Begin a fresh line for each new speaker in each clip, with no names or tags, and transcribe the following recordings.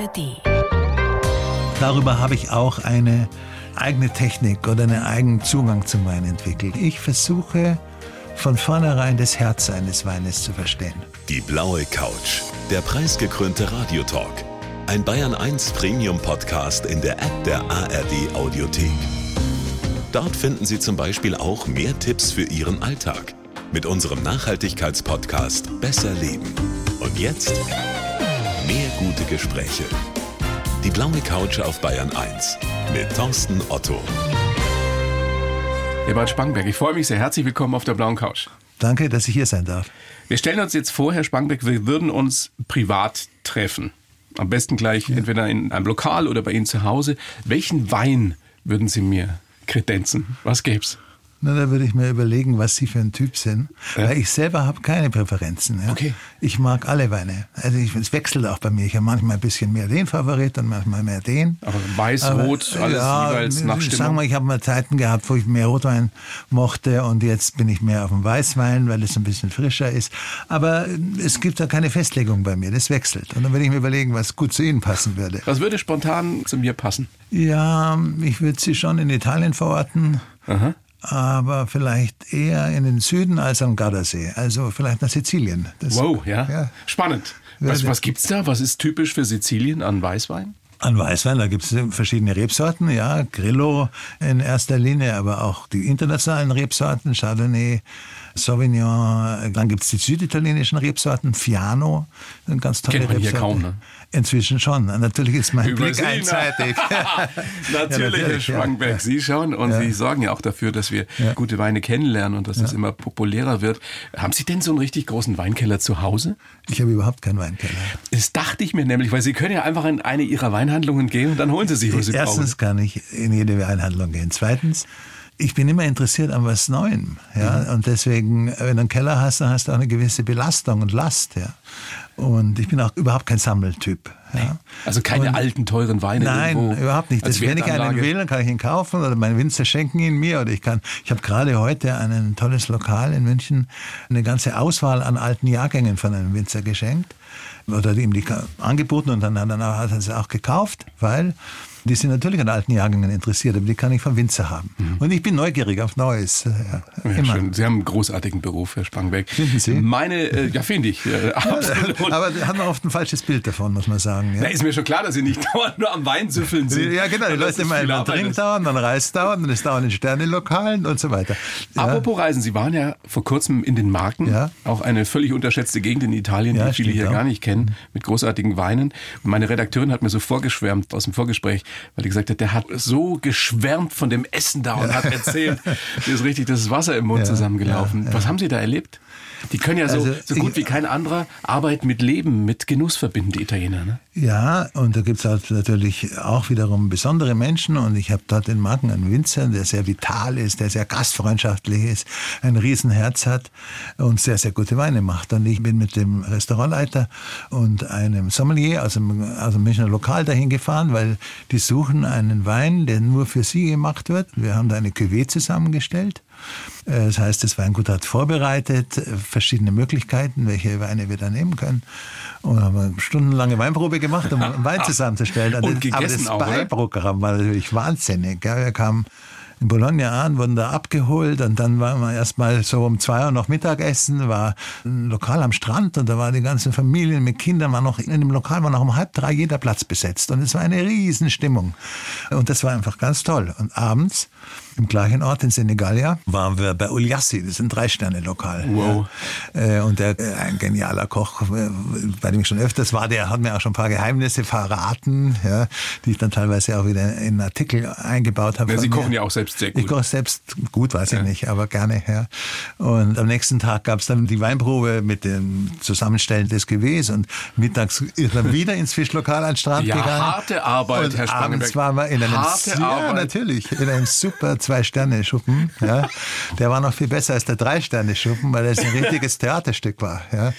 ARD.
Darüber habe ich auch eine eigene Technik oder einen eigenen Zugang zum Wein entwickelt. Ich versuche von vornherein das Herz eines Weines zu verstehen.
Die blaue Couch, der preisgekrönte Radiotalk. Ein Bayern 1 Premium Podcast in der App der ARD Audiothek. Dort finden Sie zum Beispiel auch mehr Tipps für Ihren Alltag mit unserem Nachhaltigkeitspodcast Besser Leben. Und jetzt mehr gute Gespräche. Die blaue Couch auf Bayern 1 mit Thorsten Otto.
Ebert Spangberg, ich freue mich sehr. Herzlich willkommen auf der blauen Couch.
Danke, dass ich hier sein darf.
Wir stellen uns jetzt vor, Herr Spangberg, wir würden uns privat treffen. Am besten gleich ja. entweder in einem Lokal oder bei Ihnen zu Hause. Welchen Wein würden Sie mir kredenzen? Was gäb's?
Na, da würde ich mir überlegen, was Sie für ein Typ sind. Ja. Weil ich selber habe keine Präferenzen. Ja.
Okay.
Ich mag alle Weine. Also ich, es wechselt auch bei mir. Ich habe manchmal ein bisschen mehr den Favorit und manchmal mehr den.
Aber weiß, Aber, rot, alles ja, jeweils nach Stimmung?
Sagen wir, ich habe mal Zeiten gehabt, wo ich mehr Rotwein mochte und jetzt bin ich mehr auf dem Weißwein, weil es ein bisschen frischer ist. Aber es gibt da keine Festlegung bei mir. Das wechselt. Und dann würde ich mir überlegen, was gut zu Ihnen passen würde.
Was würde spontan zu mir passen?
Ja, ich würde Sie schon in Italien verorten. Aha aber vielleicht eher in den Süden als am Gardasee, also vielleicht nach Sizilien.
Das wow, ja. ja. Spannend. Was, was es da? Was ist typisch für Sizilien an Weißwein?
An Weißwein, da gibt es verschiedene Rebsorten, ja, Grillo in erster Linie, aber auch die internationalen Rebsorten, Chardonnay, Sauvignon, dann gibt es die süditalienischen Rebsorten, Fiano,
eine ganz tolle Kennt man Rebsorte. Hier kaum, ne?
Inzwischen schon. Natürlich ist mein Über Blick Sie, einseitig.
natürlich, ja, Herr Schwangenberg, ja. Sie schauen und ja. Sie sorgen ja auch dafür, dass wir gute Weine kennenlernen und dass es immer populärer wird. Haben Sie denn so einen richtig großen Weinkeller zu Hause?
Ich habe überhaupt keinen Weinkeller.
Das dachte ich mir nämlich, weil Sie können ja einfach in eine Ihrer Weinhandlungen gehen und dann holen Sie sich, was Sie
Erstens
brauchen. Erstens
kann ich in jede Weinhandlung gehen. Zweitens ich bin immer interessiert an was Neuem. Ja? Mhm. Und deswegen, wenn du einen Keller hast, dann hast du auch eine gewisse Belastung und Last. Ja? Und ich bin auch überhaupt kein Sammeltyp. Ja.
Also keine und, alten, teuren Weine?
Nein,
irgendwo
überhaupt nicht. Das, wenn ich einen will, dann kann ich ihn kaufen oder meine Winzer schenken ihn mir. Oder ich kann, ich habe gerade heute ein tolles Lokal in München, eine ganze Auswahl an alten Jahrgängen von einem Winzer geschenkt. Oder ihm die angeboten und dann hat er sie auch gekauft, weil die sind natürlich an alten Jahrgängen interessiert, aber die kann ich vom Winzer haben. Mhm. Und ich bin neugierig auf Neues.
Ja, ja, schön. Sie haben einen großartigen Beruf, Herr Spangbeck.
Finden Sie?
Meine, äh, ja, finde ich. Äh,
absolut. aber da hat man oft ein falsches Bild davon, muss man sagen.
Ja? Na, ist mir schon klar, dass Sie nicht dauernd nur am Wein süffeln sind.
Ja, genau. Die Leute immer man trinkt dauernd, dann reist dauernd, dann ist dauernd in Sternelokalen und so weiter.
Apropos Reisen, Sie waren ja vor kurzem in den Marken. Ja. Auch eine völlig unterschätzte Gegend in Italien, die viele hier auch. gar nicht kennen, mit großartigen Weinen. Und meine Redakteurin hat mir so vorgeschwärmt aus dem Vorgespräch, weil die gesagt hat, der hat so geschwärmt von dem Essen da und hat erzählt, mir ist richtig das Wasser im Mund zusammengelaufen. Was haben Sie da erlebt? Die können ja so, also, so gut wie kein anderer Arbeit mit Leben, mit Genuss verbinden, die Italiener. Ne?
Ja, und da gibt es halt natürlich auch wiederum besondere Menschen. Und ich habe dort in Marken einen Winzer, der sehr vital ist, der sehr gastfreundschaftlich ist, ein Riesenherz hat und sehr, sehr gute Weine macht. Und ich bin mit dem Restaurantleiter und einem Sommelier aus dem, aus dem Münchner Lokal dahin gefahren, weil die suchen einen Wein, der nur für sie gemacht wird. Wir haben da eine Cuvée zusammengestellt. Äh, das heißt, das Weingut hat vorbereitet äh, verschiedene Möglichkeiten, welche Weine wir da nehmen können. Und haben eine stundenlange Weinprobe gemacht, um einen Wein zusammenzustellen.
Und
Aber das
auch,
Beiprogramm war natürlich wahnsinnig. Wir kamen in Bologna an, wurden da abgeholt und dann waren wir erstmal so um zwei Uhr noch Mittagessen, war ein Lokal am Strand und da waren die ganzen Familien mit Kindern, war noch in dem Lokal war noch um halb drei jeder Platz besetzt und es war eine Riesenstimmung und das war einfach ganz toll. Und abends im gleichen Ort in Senegalia waren wir bei Uliassi, das ist ein Drei-Sterne-Lokal.
Wow.
Ja. Äh, und der, äh, ein genialer Koch, äh, bei dem ich schon öfters war, der hat mir auch schon ein paar Geheimnisse verraten, ja, die ich dann teilweise auch wieder in Artikel eingebaut habe.
Ja, Sie kochen ja auch selbst sehr gut.
Ich koche selbst gut, weiß ich nicht, aber gerne. Ja. Und am nächsten Tag gab es dann die Weinprobe mit dem Zusammenstellen des Gewehrs und mittags ist man wieder ins Fischlokal an den Strand
ja,
gegangen.
harte Arbeit,
und
Herr Spangenberg.
Abends waren wir in einem,
harte
ja,
Arbeit.
natürlich, in einem super Zwei-Sterne-Schuppen. Ja. Der war noch viel besser als der Drei-Sterne-Schuppen, weil das ein richtiges Theaterstück war. Ja.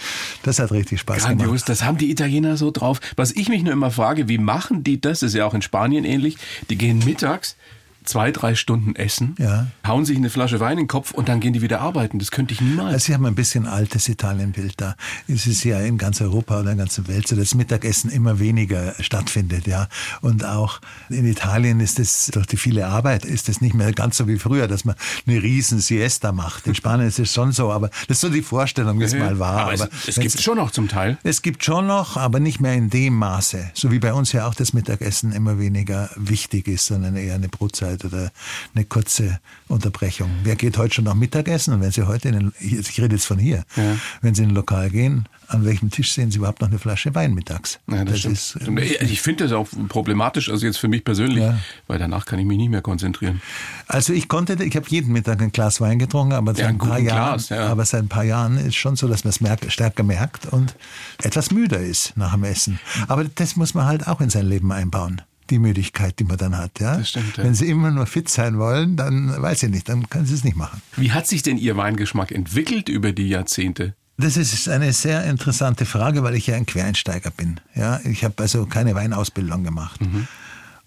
Das hat richtig Spaß
Grandios,
gemacht.
das haben die Italiener so drauf. Was ich mich nur immer frage, wie machen die das? Das ist ja auch in Spanien ähnlich. Die gehen mittags zwei, drei Stunden essen, ja. hauen sich eine Flasche Wein in den Kopf und dann gehen die wieder arbeiten. Das könnte ich niemals.
Also Sie haben ein bisschen altes Italienbild da. Es ist ja in ganz Europa oder in der ganzen Welt so, dass Mittagessen immer weniger stattfindet, ja. Und auch in Italien ist es durch die viele Arbeit ist es nicht mehr ganz so wie früher, dass man eine riesen Siesta macht. In Spanien ist es schon so, aber das ist so die Vorstellung, wie es mal war.
Aber, aber es, es gibt es schon noch zum Teil.
Es gibt schon noch, aber nicht mehr in dem Maße. So wie bei uns ja auch das Mittagessen immer weniger wichtig ist, sondern eher eine Brotzeit oder eine kurze Unterbrechung. Wer geht heute schon noch Mittagessen? Und wenn Sie heute, in den, ich rede jetzt von hier, ja. wenn Sie in ein Lokal gehen, an welchem Tisch sehen Sie überhaupt noch eine Flasche Wein mittags?
Ja, das, das ist, äh, ich finde das auch problematisch, also jetzt für mich persönlich, ja. weil danach kann ich mich nicht mehr konzentrieren.
Also ich konnte, ich habe jeden Mittag ein Glas Wein getrunken, aber seit, ein paar Jahren, Glas, aber seit ein paar Jahren ist schon so, dass man es merkt, stärker merkt und etwas müder ist nach dem Essen. Aber das muss man halt auch in sein Leben einbauen die Müdigkeit, die man dann hat. Ja? Das stimmt, ja. Wenn Sie immer nur fit sein wollen, dann weiß ich nicht, dann können Sie es nicht machen.
Wie hat sich denn Ihr Weingeschmack entwickelt über die Jahrzehnte?
Das ist eine sehr interessante Frage, weil ich ja ein Quereinsteiger bin. Ja, ich habe also keine Weinausbildung gemacht. Mhm.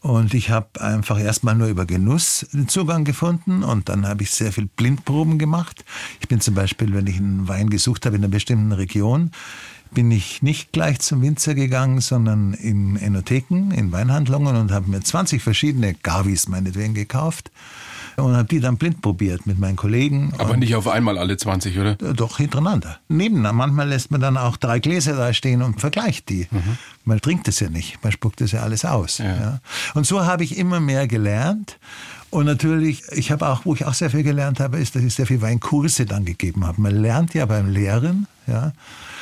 Und ich habe einfach erstmal nur über Genuss den Zugang gefunden und dann habe ich sehr viel Blindproben gemacht. Ich bin zum Beispiel, wenn ich einen Wein gesucht habe in einer bestimmten Region, bin ich nicht gleich zum Winzer gegangen, sondern in Enotheken, in Weinhandlungen und habe mir 20 verschiedene Gavis meinetwegen gekauft und habe die dann blind probiert mit meinen Kollegen.
Aber nicht auf einmal alle 20, oder?
Doch hintereinander. Nebeneinander. Manchmal lässt man dann auch drei Gläser da stehen und vergleicht die. Mhm. Man trinkt es ja nicht, man spuckt es ja alles aus. Ja. Ja. Und so habe ich immer mehr gelernt. Und natürlich, ich habe auch, wo ich auch sehr viel gelernt habe, ist, dass ich sehr viel Weinkurse dann gegeben habe. Man lernt ja beim Lehren, ja.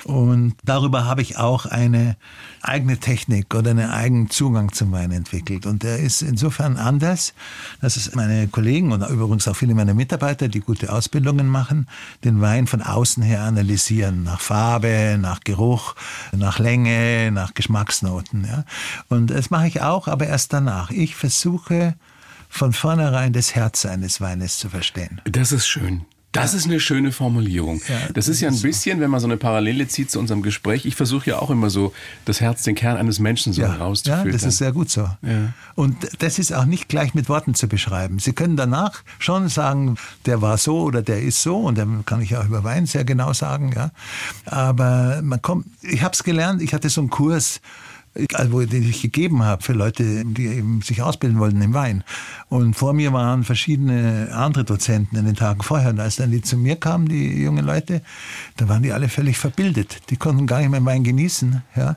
Und darüber habe ich auch eine eigene Technik oder einen eigenen Zugang zum Wein entwickelt. Und der ist insofern anders, dass es meine Kollegen und übrigens auch viele meiner Mitarbeiter, die gute Ausbildungen machen, den Wein von außen her analysieren. Nach Farbe, nach Geruch, nach Länge, nach Geschmacksnoten. Ja. Und das mache ich auch, aber erst danach. Ich versuche, von vornherein das Herz eines Weines zu verstehen.
Das ist schön. Das ist eine schöne Formulierung. Ja, das, das ist ja ein bisschen, wenn man so eine Parallele zieht zu unserem Gespräch. Ich versuche ja auch immer so das Herz, den Kern eines Menschen so ja, herauszuführen.
Ja, das ist sehr gut so. Ja. Und das ist auch nicht gleich mit Worten zu beschreiben. Sie können danach schon sagen, der war so oder der ist so. Und dann kann ich auch über Wein sehr genau sagen. Ja. Aber man kommt, ich habe es gelernt. Ich hatte so einen Kurs also, den ich gegeben habe für Leute, die eben sich ausbilden wollten im Wein. Und vor mir waren verschiedene andere Dozenten in den Tagen vorher. Und als dann die zu mir kamen, die jungen Leute, da waren die alle völlig verbildet. Die konnten gar nicht mehr Wein genießen. Ja.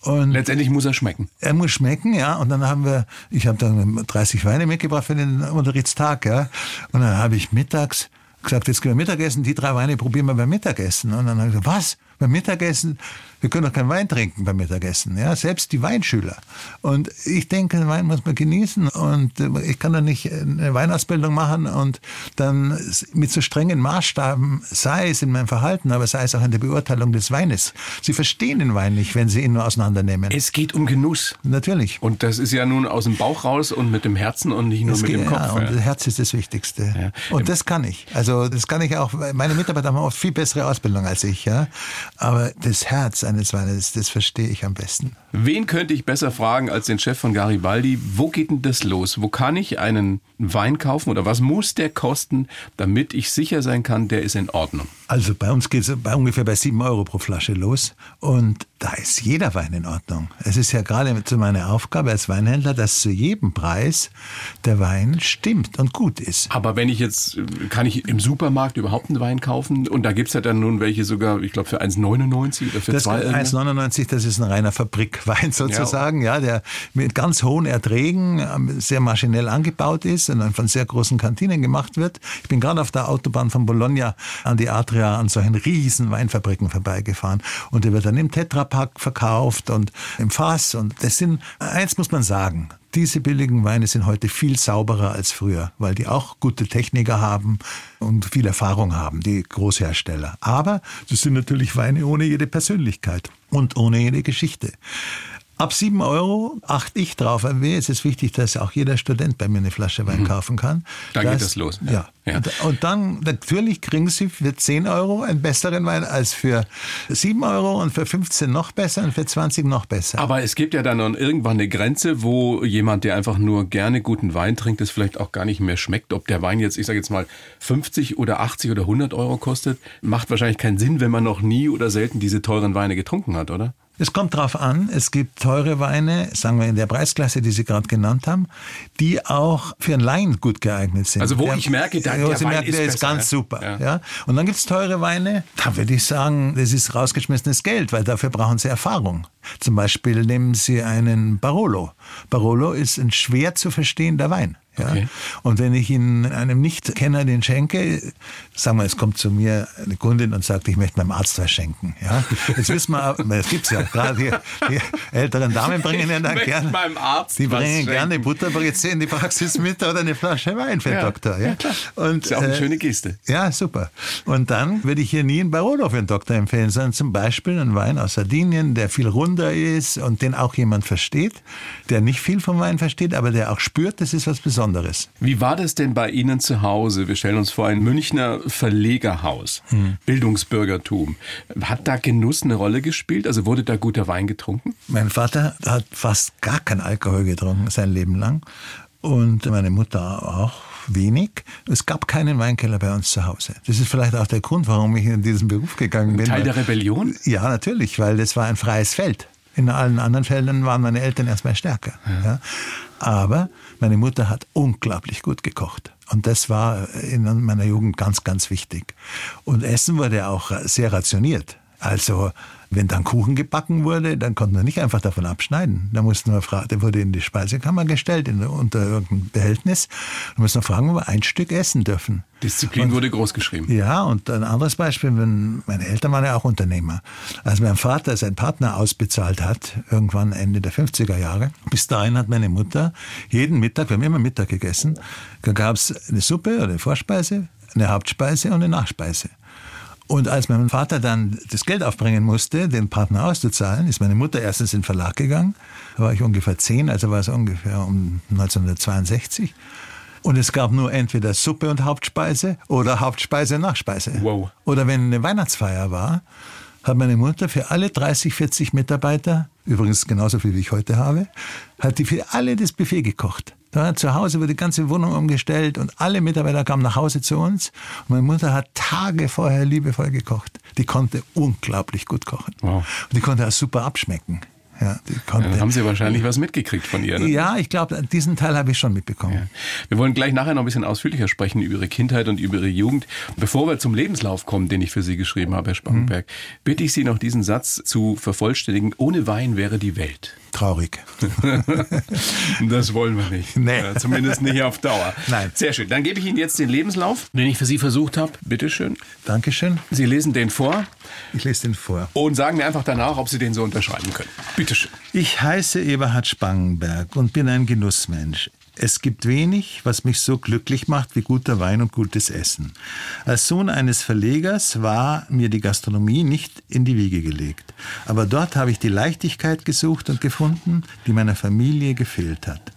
Und Letztendlich muss er schmecken.
Er muss schmecken, ja. Und dann haben wir, ich habe dann 30 Weine mitgebracht für den Unterrichtstag, ja. Und dann habe ich mittags gesagt, jetzt gehen wir Mittagessen, die drei Weine probieren wir beim Mittagessen. Und dann habe ich gesagt, was? Beim Mittagessen? Wir können doch keinen Wein trinken beim Mittagessen, ja, selbst die Weinschüler. Und ich denke, den Wein muss man genießen und äh, ich kann doch nicht eine Weinausbildung machen und dann mit so strengen Maßstaben, sei es in meinem Verhalten, aber sei es auch in der Beurteilung des Weines. Sie verstehen den Wein nicht, wenn Sie ihn nur auseinandernehmen.
Es geht um Genuss.
Natürlich.
Und das ist ja nun aus dem Bauch raus und mit dem Herzen und nicht nur es mit geht, dem Kopf.
Ja, und das Herz ist das Wichtigste. Ja. Und das kann ich. Also das kann ich auch. Meine Mitarbeiter haben oft viel bessere Ausbildung als ich, ja. Aber das Herz eines Weines, das verstehe ich am besten.
Wen könnte ich besser fragen als den Chef von Garibaldi? Wo geht denn das los? Wo kann ich einen Wein kaufen oder was muss der kosten, damit ich sicher sein kann, der ist in Ordnung?
Also bei uns geht es bei ungefähr bei sieben Euro pro Flasche los und da ist jeder Wein in Ordnung. Es ist ja gerade zu meiner Aufgabe als Weinhändler, dass zu jedem Preis der Wein stimmt und gut ist.
Aber wenn ich jetzt, kann ich im Supermarkt überhaupt einen Wein kaufen? Und da gibt es ja dann nun welche sogar, ich glaube für 1,99 oder für 2
1,99, das ist ein reiner Fabrikwein sozusagen, ja. ja, der mit ganz hohen Erträgen ähm, sehr maschinell angebaut ist und dann von sehr großen Kantinen gemacht wird. Ich bin gerade auf der Autobahn von Bologna an die Adria an solchen riesen Weinfabriken vorbeigefahren und der wird dann im Tetrapack verkauft und im Fass und das sind, eins muss man sagen, diese billigen Weine sind heute viel sauberer als früher, weil die auch gute Techniker haben und viel Erfahrung haben, die Großhersteller. Aber das sind natürlich Weine ohne jede Persönlichkeit und ohne jede Geschichte. Ab 7 Euro achte ich drauf. Mir ist es wichtig, dass auch jeder Student bei mir eine Flasche Wein mhm. kaufen kann.
Da das, geht es los.
Ja. ja. Und, und, dann, natürlich kriegen Sie für 10 Euro einen besseren Wein als für 7 Euro und für 15 noch besser und für 20 noch besser.
Aber es gibt ja dann irgendwann eine Grenze, wo jemand, der einfach nur gerne guten Wein trinkt, es vielleicht auch gar nicht mehr schmeckt. Ob der Wein jetzt, ich sage jetzt mal, 50 oder 80 oder 100 Euro kostet, macht wahrscheinlich keinen Sinn, wenn man noch nie oder selten diese teuren Weine getrunken hat, oder?
Es kommt drauf an, es gibt teure Weine, sagen wir in der Preisklasse, die Sie gerade genannt haben, die auch für ein Laien gut geeignet sind.
Also wo der, ich merke, der, der,
Wein merkt, ist, der ist besser, ganz ja? super. Ja. ja. Und dann gibt es teure Weine, da würde ich sagen, das ist rausgeschmissenes Geld, weil dafür brauchen Sie Erfahrung. Zum Beispiel nehmen Sie einen Barolo. Barolo ist ein schwer zu verstehender Wein. Ja? Okay. Und wenn ich ihn einem Nichtkenner den schenke, sagen wir, es kommt zu mir eine Kundin und sagt, ich möchte meinem Arzt was schenken. Ja? Jetzt wissen wir, es gibt's ja, gerade die, die, älteren Damen bringen ja dann gerne, die bringen gerne Butterbreze in die Praxis mit oder eine Flasche Wein für den ja, Doktor. Ja? ja
und, das ist ja auch eine äh, schöne Geste.
Ja, super. Und dann würde ich hier nie einen Barolo für den Doktor empfehlen, sondern zum Beispiel einen Wein aus Sardinien, der viel runder ist und den auch jemand versteht, der nicht viel vom Wein versteht, aber der auch spürt, das ist was Besonderes. Besonderes.
Wie war das denn bei Ihnen zu Hause? Wir stellen uns vor, ein Münchner Verlegerhaus, hm. Bildungsbürgertum. Hat da Genuss eine Rolle gespielt? Also wurde da guter Wein getrunken?
Mein Vater hat fast gar kein Alkohol getrunken, sein Leben lang. Und meine Mutter auch wenig. Es gab keinen Weinkeller bei uns zu Hause. Das ist vielleicht auch der Grund, warum ich in diesen Beruf gegangen bin.
Teil der Rebellion?
Ja, natürlich, weil das war ein freies Feld. In allen anderen Feldern waren meine Eltern erstmal stärker. Ja. Ja. Aber meine Mutter hat unglaublich gut gekocht. Und das war in meiner Jugend ganz, ganz wichtig. Und Essen wurde auch sehr rationiert. Also wenn dann Kuchen gebacken wurde, dann konnten wir nicht einfach davon abschneiden. Da mussten wir fragen, der wurde in die Speisekammer gestellt, in, unter irgendein Behältnis. Da mussten wir fragen, ob wir ein Stück essen dürfen.
Disziplin und, wurde groß geschrieben.
Ja, und ein anderes Beispiel, wenn meine Eltern waren ja auch Unternehmer. Als mein Vater seinen Partner ausbezahlt hat, irgendwann Ende der 50er Jahre, bis dahin hat meine Mutter jeden Mittag, wir haben immer Mittag gegessen, da gab es eine Suppe oder eine Vorspeise, eine Hauptspeise und eine Nachspeise. Und als mein Vater dann das Geld aufbringen musste, den Partner auszuzahlen, ist meine Mutter erstens in den Verlag gegangen. Da war ich ungefähr zehn, also war es ungefähr um 1962. Und es gab nur entweder Suppe und Hauptspeise oder Hauptspeise und Nachspeise.
Wow.
Oder wenn eine Weihnachtsfeier war, hat meine Mutter für alle 30, 40 Mitarbeiter, übrigens genauso viel wie ich heute habe, hat die für alle das Buffet gekocht. Da zu Hause wurde die ganze Wohnung umgestellt und alle Mitarbeiter kamen nach Hause zu uns. Und meine Mutter hat Tage vorher liebevoll gekocht. Die konnte unglaublich gut kochen. Wow. Und die konnte auch super abschmecken. Ja,
dann haben Sie wahrscheinlich was mitgekriegt von ihr.
Ne? Ja, ich glaube, diesen Teil habe ich schon mitbekommen. Ja.
Wir wollen gleich nachher noch ein bisschen ausführlicher sprechen über Ihre Kindheit und über Ihre Jugend. Bevor wir zum Lebenslauf kommen, den ich für Sie geschrieben habe, Herr Spangenberg, mhm. bitte ich Sie noch diesen Satz zu vervollständigen. Ohne Wein wäre die Welt.
Traurig.
das wollen wir nicht. Nee. Ja, zumindest nicht auf Dauer.
Nein.
Sehr schön. Dann gebe ich Ihnen jetzt den Lebenslauf, den ich für Sie versucht habe. Bitte schön.
Dankeschön.
Sie lesen den vor.
Ich lese den vor.
Und sagen mir einfach danach, ob Sie den so unterschreiben können. Bitte schön.
Ich heiße Eberhard Spangenberg und bin ein Genussmensch. Es gibt wenig, was mich so glücklich macht wie guter Wein und gutes Essen. Als Sohn eines Verlegers war mir die Gastronomie nicht in die Wiege gelegt. Aber dort habe ich die Leichtigkeit gesucht und gefunden, die meiner Familie gefehlt hat.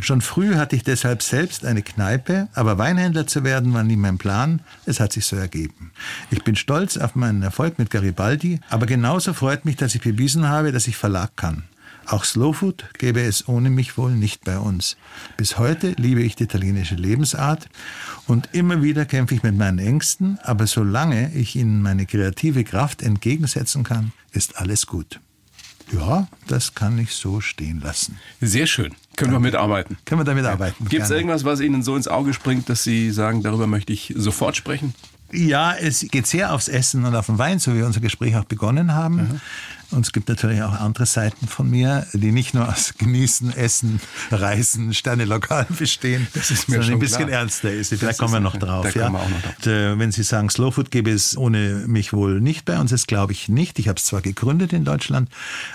Schon früh hatte ich deshalb selbst eine Kneipe, aber Weinhändler zu werden war nie mein Plan. Es hat sich so ergeben. Ich bin stolz auf meinen Erfolg mit Garibaldi, aber genauso freut mich, dass ich bewiesen habe, dass ich Verlag kann. Auch Slowfood gäbe es ohne mich wohl nicht bei uns. Bis heute liebe ich die italienische Lebensart und immer wieder kämpfe ich mit meinen Ängsten, aber solange ich ihnen meine kreative Kraft entgegensetzen kann, ist alles gut. Ja, das kann ich so stehen lassen.
Sehr schön. Können wir mitarbeiten?
Können wir damit arbeiten.
Gibt es irgendwas, was Ihnen so ins Auge springt, dass Sie sagen, darüber möchte ich sofort sprechen?
Ja, es geht sehr aufs Essen und auf den Wein, so wie wir unser Gespräch auch begonnen haben. Mhm. Und es gibt natürlich auch andere Seiten von mir, die nicht nur aus Genießen, Essen, Reisen, Sterne-Lokalen bestehen, das ist mir sondern schon ein bisschen klar. ernster ist. Vielleicht kommen wir noch drauf. Da ja. kommen wir auch noch drauf. Und, wenn Sie sagen, Slow Food gäbe es ohne mich wohl nicht bei uns, das glaube ich nicht. Ich habe es zwar gegründet in Deutschland,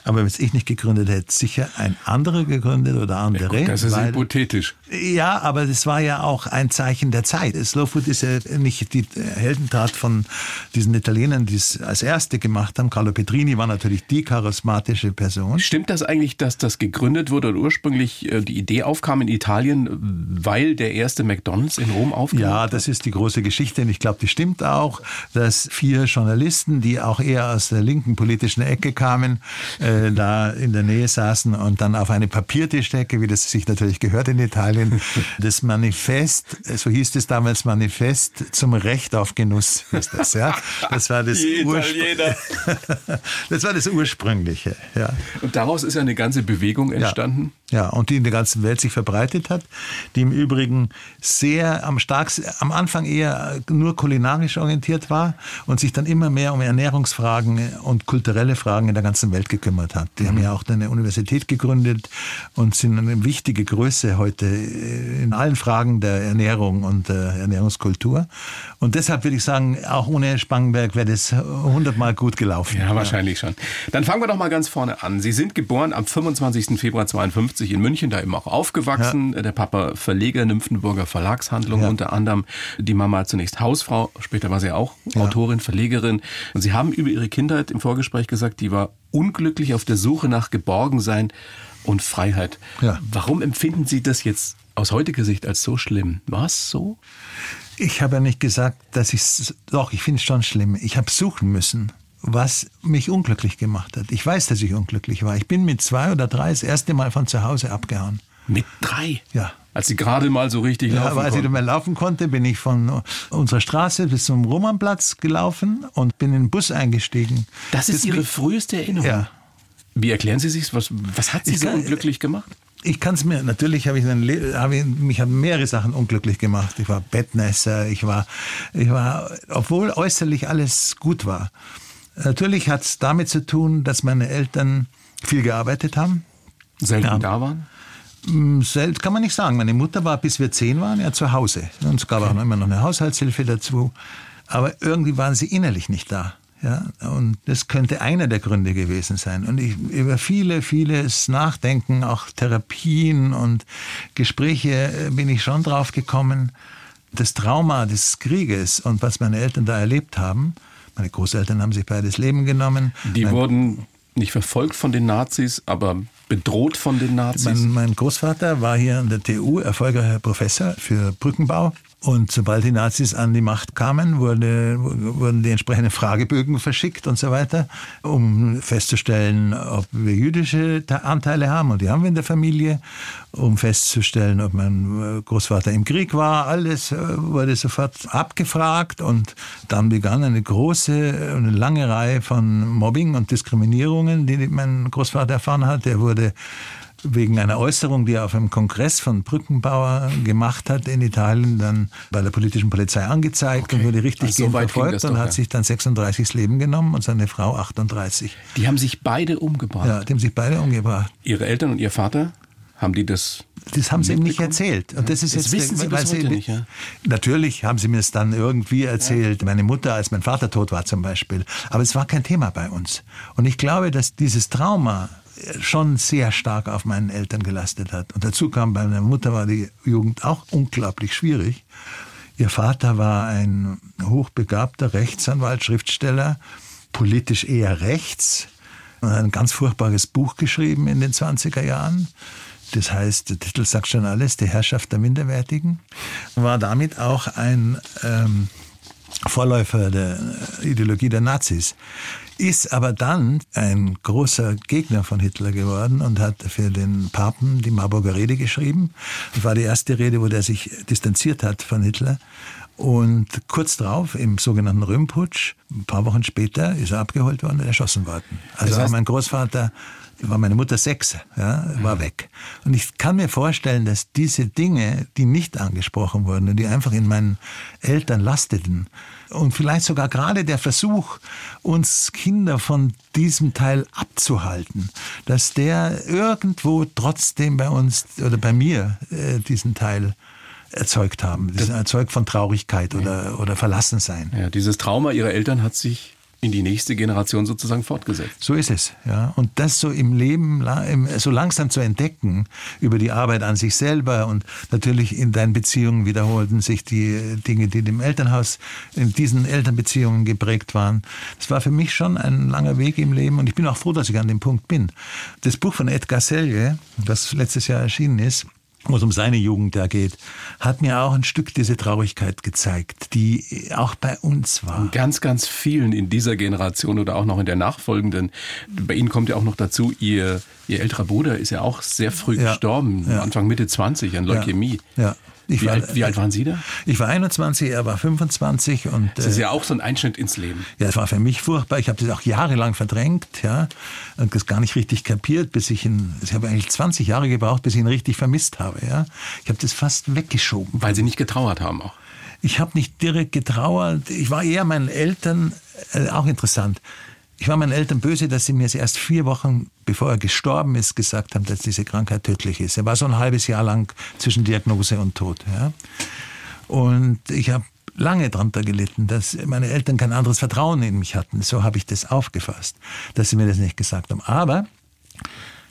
aber wenn es ich nicht gegründet hätte, sicher ein anderer gegründet oder andere. Ja,
gut, das ist weil, hypothetisch.
Ja, aber es war ja auch ein Zeichen der Zeit. Slow Food ist ja nicht die Heldentat von diesen Italienern, die es als erste gemacht haben. Carlo Petrini war natürlich die charismatische Person.
Stimmt das eigentlich, dass das gegründet wurde und ursprünglich äh, die Idee aufkam in Italien, weil der erste McDonalds in Rom aufgemacht
Ja, das ist die große Geschichte und ich glaube, die stimmt auch, dass vier Journalisten, die auch eher aus der linken politischen Ecke kamen, äh, da in der Nähe saßen und dann auf eine Papiertischdecke, wie das sich natürlich gehört in Italien, das Manifest, so hieß es damals Manifest zum Recht auf Genuss, ist das, ja? Das war das, das, war das Ursprüngliche, ja.
Und daraus ist ja eine ganze Bewegung entstanden.
Ja. Ja, und die in der ganzen Welt sich verbreitet hat, die im Übrigen sehr am starksten, am Anfang eher nur kulinarisch orientiert war und sich dann immer mehr um Ernährungsfragen und kulturelle Fragen in der ganzen Welt gekümmert hat. Die mhm. haben ja auch eine Universität gegründet und sind eine wichtige Größe heute in allen Fragen der Ernährung und der Ernährungskultur. Und deshalb würde ich sagen, auch ohne Spangenberg wäre das hundertmal gut gelaufen.
Ja, wahrscheinlich schon. Dann fangen wir doch mal ganz vorne an. Sie sind geboren am 25. Februar 52 1950 in München, da eben auch aufgewachsen. Ja. Der Papa Verleger, Nymphenburger Verlagshandlung ja. unter anderem. Die Mama zunächst Hausfrau, später war sie auch ja. Autorin, Verlegerin. Und Sie haben über Ihre Kindheit im Vorgespräch gesagt, die war unglücklich auf der Suche nach Geborgensein und Freiheit. Ja. Warum empfinden Sie das jetzt aus heutiger Sicht als so schlimm? War es so?
Ich habe ja nicht gesagt, dass ich es, doch, ich finde es schon schlimm. Ich habe suchen müssen was mich unglücklich gemacht hat. Ich weiß, dass ich unglücklich war. Ich bin mit zwei oder drei das erste Mal von zu Hause abgehauen.
Mit drei?
Ja.
Als sie gerade mal so richtig ja, laufen
aber als ich mal laufen konnte, bin ich von unserer Straße bis zum Romannplatz gelaufen und bin in den Bus eingestiegen.
Das ist das Ihre früheste Erinnerung? Ja. Wie erklären Sie sich was, was hat Sie ich so kann, unglücklich gemacht?
Ich kann es mir, natürlich habe ich, hab ich, mich haben mehrere Sachen unglücklich gemacht. Ich war Bettnässer, ich war, ich war, obwohl äußerlich alles gut war, Natürlich hat es damit zu tun, dass meine Eltern viel gearbeitet haben.
Selten ja. da waren?
Mm, Selten kann man nicht sagen. Meine Mutter war, bis wir zehn waren, ja zu Hause. Und es gab auch immer noch eine Haushaltshilfe dazu. Aber irgendwie waren sie innerlich nicht da. Ja, und das könnte einer der Gründe gewesen sein. Und ich, über viele, vieles Nachdenken, auch Therapien und Gespräche äh, bin ich schon drauf gekommen, das Trauma des Krieges und was meine Eltern da erlebt haben, meine Großeltern haben sich beides Leben genommen.
Die mein, wurden nicht verfolgt von den Nazis, aber bedroht von den Nazis?
Mein, mein Großvater war hier an der TU erfolgreicher Professor für Brückenbau und sobald die Nazis an die Macht kamen, wurde, wurden die entsprechenden Fragebögen verschickt und so weiter, um festzustellen, ob wir jüdische Anteile haben. Und die haben wir in der Familie, um festzustellen, ob mein Großvater im Krieg war. Alles äh, wurde sofort abgefragt und dann begann eine große, eine lange Reihe von Mobbing und Diskriminierungen, die mein Großvater erfahren hat. Er wurde wegen einer Äußerung, die er auf einem Kongress von Brückenbauer gemacht hat in Italien, dann bei der politischen Polizei angezeigt okay. und wurde richtig also so verfolgt und doch, hat ja. sich dann 36 das Leben genommen und seine Frau 38.
Die haben sich beide umgebracht?
Ja, die haben sich beide umgebracht.
Ihre Eltern und Ihr Vater? Haben die das?
Das haben sie ihm nicht erzählt. Und das ist
das
jetzt,
wissen Sie bis heute nicht, ja?
Natürlich haben sie mir es dann irgendwie erzählt. Ja. Meine Mutter, als mein Vater tot war zum Beispiel. Aber es war kein Thema bei uns. Und ich glaube, dass dieses Trauma schon sehr stark auf meinen Eltern gelastet hat. Und dazu kam, bei meiner Mutter war die Jugend auch unglaublich schwierig. Ihr Vater war ein hochbegabter Rechtsanwalt, Schriftsteller, politisch eher rechts und hat ein ganz furchtbares Buch geschrieben in den 20er Jahren. Das heißt, der Titel sagt schon alles, die Herrschaft der Minderwertigen. War damit auch ein ähm, Vorläufer der Ideologie der Nazis ist aber dann ein großer Gegner von Hitler geworden und hat für den Papen die Marburger Rede geschrieben. Das war die erste Rede, wo der sich distanziert hat von Hitler. Und kurz darauf, im sogenannten Römputsch, ein paar Wochen später, ist er abgeholt worden und erschossen worden. Also das heißt, mein Großvater war meine Mutter sechs, ja, war weg. Und ich kann mir vorstellen, dass diese Dinge, die nicht angesprochen wurden und die einfach in meinen Eltern lasteten, und vielleicht sogar gerade der Versuch, uns Kinder von diesem Teil abzuhalten, dass der irgendwo trotzdem bei uns oder bei mir äh, diesen Teil erzeugt haben. Diesen erzeugt von Traurigkeit oder, oder Verlassensein.
Ja, dieses Trauma ihrer Eltern hat sich in die nächste Generation sozusagen fortgesetzt.
So ist es, ja. Und das so im Leben so langsam zu entdecken über die Arbeit an sich selber und natürlich in deinen Beziehungen wiederholten sich die Dinge, die im Elternhaus in diesen Elternbeziehungen geprägt waren. Das war für mich schon ein langer Weg im Leben und ich bin auch froh, dass ich an dem Punkt bin. Das Buch von Edgar Selye, das letztes Jahr erschienen ist, wo es um seine Jugend da geht, hat mir auch ein Stück diese Traurigkeit gezeigt, die auch bei uns war.
Ganz, ganz vielen in dieser Generation oder auch noch in der nachfolgenden. Bei Ihnen kommt ja auch noch dazu, Ihr, Ihr älterer Bruder ist ja auch sehr früh ja, gestorben, ja. Anfang Mitte 20 an Leukämie.
Ja, ja.
Wie, war, alt, wie, alt, waren Sie da?
Ich war 21, er war 25 und
das ist ja auch so ein Einschnitt ins Leben.
Ja, es war für mich furchtbar. Ich habe das auch jahrelang verdrängt, ja, und das gar nicht richtig kapiert, bis ich ihn, ich habe eigentlich 20 Jahre gebraucht, bis ich ihn richtig vermisst habe, ja. Ich habe das fast weggeschoben.
Weil Sie nicht getrauert haben auch.
Ich habe nicht direkt getrauert. Ich war eher meinen Eltern, äh, auch interessant. Ich war meinen Eltern böse, dass sie mir erst vier Wochen, bevor er gestorben ist, gesagt haben, dass diese Krankheit tödlich ist. Er war so ein halbes Jahr lang zwischen Diagnose und Tod. Ja? Und ich habe lange darunter gelitten, dass meine Eltern kein anderes Vertrauen in mich hatten. So habe ich das aufgefasst, dass sie mir das nicht gesagt haben. Aber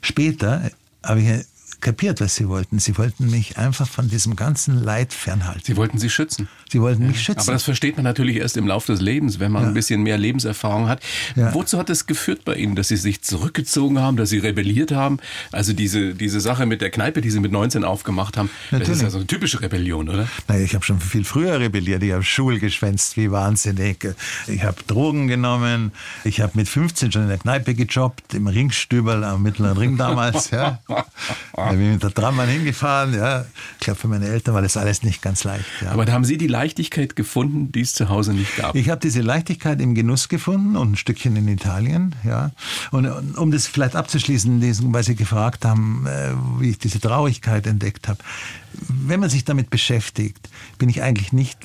später habe ich kapiert, was sie wollten. Sie wollten mich einfach von diesem ganzen Leid fernhalten.
Sie wollten sie schützen.
Sie wollten mich schützen.
Aber das versteht man natürlich erst im Laufe des Lebens, wenn man ja. ein bisschen mehr Lebenserfahrung hat. Ja. Wozu hat es geführt bei Ihnen, dass Sie sich zurückgezogen haben, dass Sie rebelliert haben? Also diese, diese Sache mit der Kneipe, die Sie mit 19 aufgemacht haben, natürlich. das ist ja so eine typische Rebellion, oder?
Naja, ich habe schon viel früher rebelliert. Ich habe Schul geschwänzt wie wahnsinnig. Ich habe Drogen genommen. Ich habe mit 15 schon in der Kneipe gejobbt, im Ringstübel am Mittleren Ring damals. ja. Da bin mit der Trammann hingefahren. Ja. Ich glaube, für meine Eltern war das alles nicht ganz leicht. Ja.
Aber da haben Sie die Leichtigkeit gefunden, die es zu Hause nicht gab?
Ich habe diese Leichtigkeit im Genuss gefunden und ein Stückchen in Italien. Ja. Und um das vielleicht abzuschließen, weil Sie gefragt haben, äh, wie ich diese Traurigkeit entdeckt habe. Wenn man sich damit beschäftigt, bin ich eigentlich nicht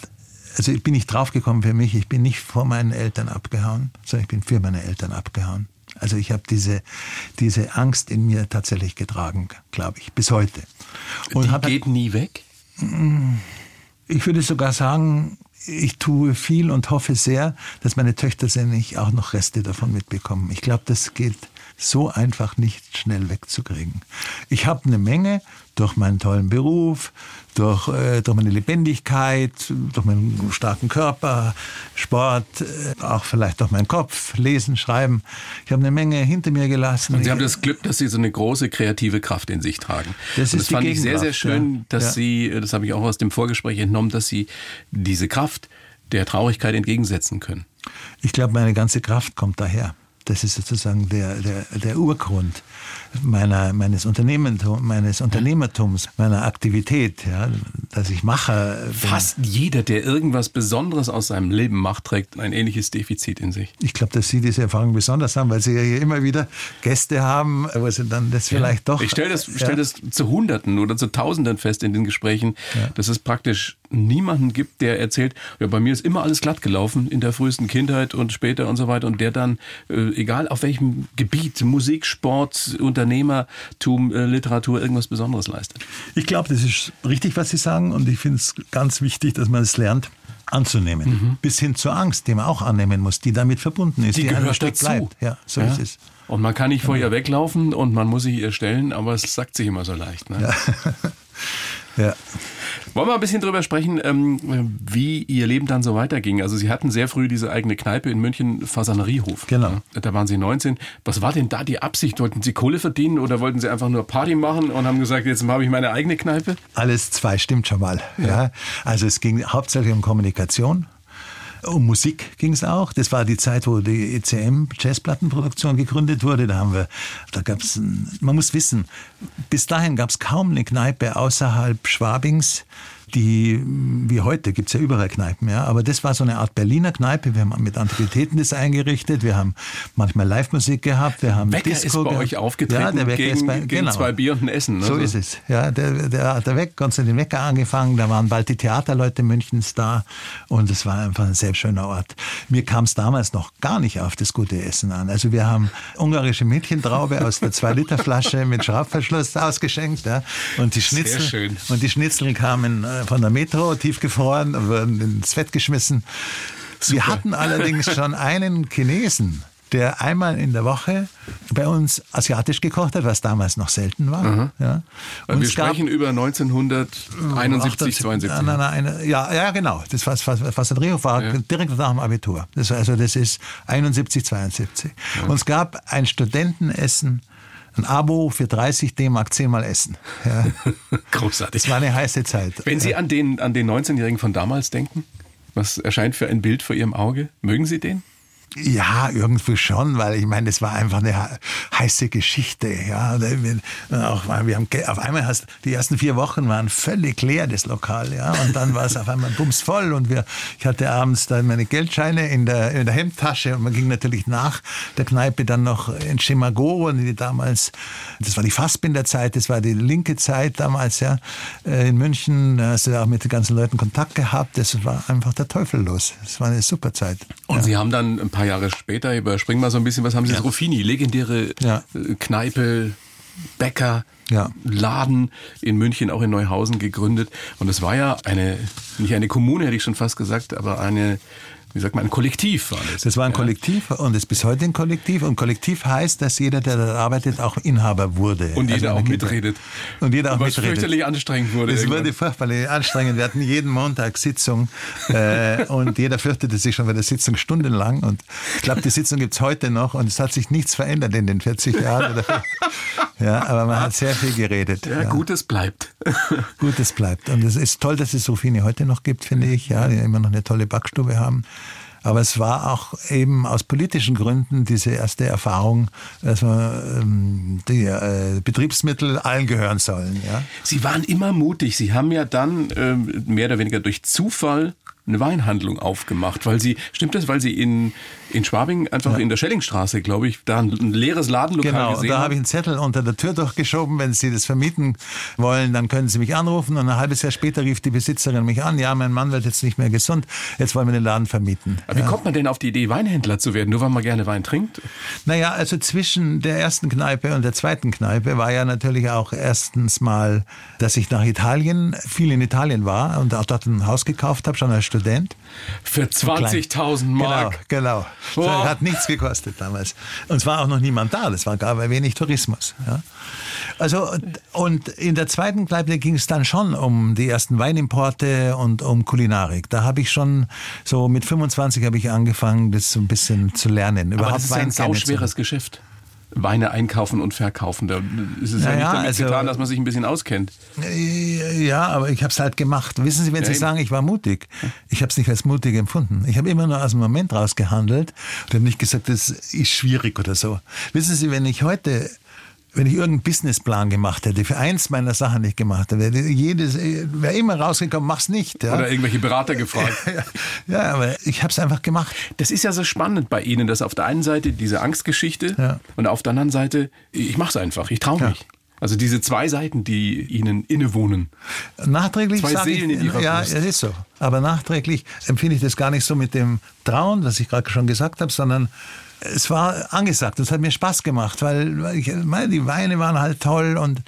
also ich bin nicht draufgekommen für mich, ich bin nicht vor meinen Eltern abgehauen, sondern ich bin für meine Eltern abgehauen. Also ich habe diese, diese Angst in mir tatsächlich getragen, glaube ich, bis heute.
Und Die geht nie weg?
Ich würde sogar sagen, ich tue viel und hoffe sehr, dass meine Töchter nicht auch noch Reste davon mitbekommen. Ich glaube, das geht so einfach nicht schnell wegzukriegen. Ich habe eine Menge durch meinen tollen Beruf, durch, äh, durch meine Lebendigkeit, durch meinen starken Körper, Sport, äh, auch vielleicht durch meinen Kopf, Lesen, Schreiben. Ich habe eine Menge hinter mir gelassen.
Und Sie haben das Glück, dass Sie so eine große kreative Kraft in sich tragen. Das, Und das fand ich sehr, sehr schön, dass ja. Sie, das habe ich auch aus dem Vorgespräch entnommen, dass Sie diese Kraft der Traurigkeit entgegensetzen können.
Ich glaube, meine ganze Kraft kommt daher. Das ist sozusagen der, der, der Urgrund meiner, meines, Unternehmertums, meines Unternehmertums, meiner Aktivität, ja, dass ich mache.
Fast jeder, der irgendwas Besonderes aus seinem Leben macht, trägt ein ähnliches Defizit in sich.
Ich glaube, dass Sie diese Erfahrung besonders haben, weil Sie ja hier immer wieder Gäste haben, wo Sie dann das vielleicht ja. doch.
Ich stelle das, stell das zu Hunderten oder zu Tausenden fest in den Gesprächen, ja. dass es praktisch niemanden gibt, der erzählt, ja, bei mir ist immer alles glatt gelaufen in der frühesten Kindheit und später und so weiter und der dann, äh, egal auf welchem Gebiet, Musik, Sport, Unternehmertum, äh, Literatur, irgendwas Besonderes leistet.
Ich glaube, das ist richtig, was Sie sagen und ich finde es ganz wichtig, dass man es lernt anzunehmen. Mhm. Bis hin zur Angst, die man auch annehmen muss, die damit verbunden ist.
Die, die gehört dazu. Bleibt.
Ja, so ja. ist es.
Und man kann nicht vor ihr weglaufen und man muss sich ihr stellen, aber es sagt sich immer so leicht. Ne?
Ja. ja.
Wollen wir ein bisschen drüber sprechen, ähm, wie Ihr Leben dann so weiterging? Also Sie hatten sehr früh diese eigene Kneipe in München, Fasaneriehof.
Genau.
Da waren Sie 19. Was war denn da die Absicht? Wollten Sie Kohle verdienen oder wollten Sie einfach nur Party machen und haben gesagt, jetzt habe ich meine eigene Kneipe?
Alles zwei stimmt schon mal. Ja. ja. Also es ging hauptsächlich um Kommunikation. Um Musik ging es auch. Das war die Zeit, wo die ECM Jazzplattenproduktion gegründet wurde. Da haben wir, da gab es, man muss wissen, bis dahin gab es kaum eine Kneipe außerhalb Schwabings, die, wie heute, gibt es ja überall Kneipen, ja. Aber das war so eine Art Berliner Kneipe. Wir haben mit Antiquitäten das eingerichtet. Wir haben manchmal Live-Musik gehabt. Wir haben
Wecker
Disco
ist bei
gehabt.
euch aufgetreten ja, der Wecker gegen, ist bei, gegen genau. zwei Bier und ein Essen.
Ne? So ist es. Ja, der, der hat der Wecker, Konstantin Wecker angefangen. Da waren bald die Theaterleute Münchens da. Und es war einfach ein sehr schöner Ort. Mir kam es damals noch gar nicht auf das gute Essen an. Also wir haben ungarische Mädchentraube aus der 2-Liter-Flasche mit Schraubverschluss ausgeschenkt. Ja. Und die Schnitzel, und die Schnitzel kamen von der Metro, tiefgefroren, wurden ins Fett geschmissen. Wir hatten allerdings schon einen Chinesen, der einmal in der Woche bei uns asiatisch gekocht hat, was damals noch selten war. Mhm.
Ja. Und wir sprechen über 1971, 72. Nein,
nein, nein, ja, ja, genau. Das war fast ein Drehhof war ja. direkt nach dem Abitur. Das, also das ist 71, 72. Ja. Und es gab ein Studentenessen ein Abo für 30 D-Mark zehnmal essen. Ja.
Großartig.
Das war eine heiße Zeit.
Wenn Sie an den, an den 19-Jährigen von damals denken, was erscheint für ein Bild vor Ihrem Auge? Mögen Sie den?
Ja, irgendwie schon, weil ich meine, das war einfach eine heiße Geschichte. Ja, auch, wir haben auf einmal hast die ersten vier Wochen waren völlig leer das Lokal, ja, und dann war es auf einmal bumsvoll und wir, ich hatte abends dann meine Geldscheine in der, in der Hemdtasche und man ging natürlich nach der Kneipe dann noch in Schemagoro, die damals, das war die Fassbinderzeit, das war die linke Zeit damals, ja, äh, in München, da hast du auch mit den ganzen Leuten Kontakt gehabt, das war einfach der Teufel los. Das war eine super Zeit.
Und ja. Sie haben dann ein paar paar Jahre später, überspringen wir so ein bisschen, was haben Sie? Ja. Ruffini, legendäre ja. Äh, Kneipe, Bäcker, ja. Laden in München, auch in Neuhausen gegründet. Und es war ja eine, nicht eine Kommune, hätte ich schon fast gesagt, aber eine wie sagt man, ein Kollektiv
war das. Das war ein ja. Kollektiv und ist bis heute ein Kollektiv. Und Kollektiv heißt, dass jeder, der da arbeitet, auch Inhaber wurde.
Und jeder also auch mitredet.
Und jeder auch
was mitredet. fürchterlich anstrengend wurde.
Es wurde furchtbar anstrengend. Wir hatten jeden Montag Sitzung äh, und jeder fürchtete sich schon bei der Sitzung stundenlang. Und ich glaube, die Sitzung gibt's heute noch und es hat sich nichts verändert in den 40 Jahren. ja, aber man hat sehr viel geredet.
Ja, ja. Gutes bleibt.
Gutes bleibt. Und es ist toll, dass es so viele heute noch gibt, finde ich, ja, die immer noch eine tolle Backstube haben. Aber es war auch eben aus politischen Gründen diese erste Erfahrung, dass man ähm, die äh, Betriebsmittel allen gehören sollen. Ja?
Sie waren immer mutig. Sie haben ja dann äh, mehr oder weniger durch Zufall eine Weinhandlung aufgemacht, weil sie, stimmt das, weil sie in, in Schwabing einfach ja. in der Schellingstraße, glaube ich, da ein, ein leeres Ladenlokal
genau,
gesehen
Genau, da habe ich einen Zettel unter der Tür durchgeschoben, wenn Sie das vermieten wollen, dann können Sie mich anrufen und ein halbes Jahr später rief die Besitzerin mich an, ja, mein Mann wird jetzt nicht mehr gesund, jetzt wollen wir den Laden vermieten.
Aber ja. wie kommt man denn auf die Idee, Weinhändler zu werden, nur weil man gerne Wein trinkt?
Naja, also zwischen der ersten Kneipe und der zweiten Kneipe war ja natürlich auch erstens mal, dass ich nach Italien, viel in Italien war und auch dort ein Haus gekauft habe, schon als Student.
Für 20.000 Mark?
Genau, genau. Oh. Hat nichts gekostet damals. Und es war auch noch niemand da, das war gar wenig Tourismus. Ja. Also, und in der zweiten Kneipe ging es dann schon um die ersten Weinimporte und um Kulinarik. Da habe ich schon, so mit 25 habe ich angefangen, das so ein bisschen zu lernen.
Aber das ist Wein ein sauschweres Geschäft. Weine einkaufen und verkaufen. Da ist es ja, ja nicht damit also, getan, dass man sich ein bisschen auskennt.
Ja, aber ich habe es halt gemacht. Wissen Sie, wenn ja, Sie sagen, ich war mutig, ich habe es nicht als mutig empfunden. Ich habe immer nur aus dem Moment raus gehandelt und habe nicht gesagt, das ist schwierig oder so. Wissen Sie, wenn ich heute wenn ich irgendeinen Businessplan gemacht hätte, für eins meiner Sachen nicht gemacht hätte, wäre jedes, wäre immer rausgekommen, mach's nicht.
Ja. Oder irgendwelche Berater gefragt.
ja, aber ich habe es einfach gemacht.
Das ist ja so spannend bei Ihnen, dass auf der einen Seite diese Angstgeschichte ja. und auf der anderen Seite, ich mach's einfach, ich traue mich. Ja. Also diese zwei Seiten, die Ihnen innewohnen.
Nachträglich
zwei Seelen
ich,
in Ihrer
Ja, es ist so. Aber nachträglich empfinde ich das gar nicht so mit dem Trauen, was ich gerade schon gesagt habe, sondern es war angesagt. Es hat mir Spaß gemacht, weil ich meine, die Weine waren halt toll und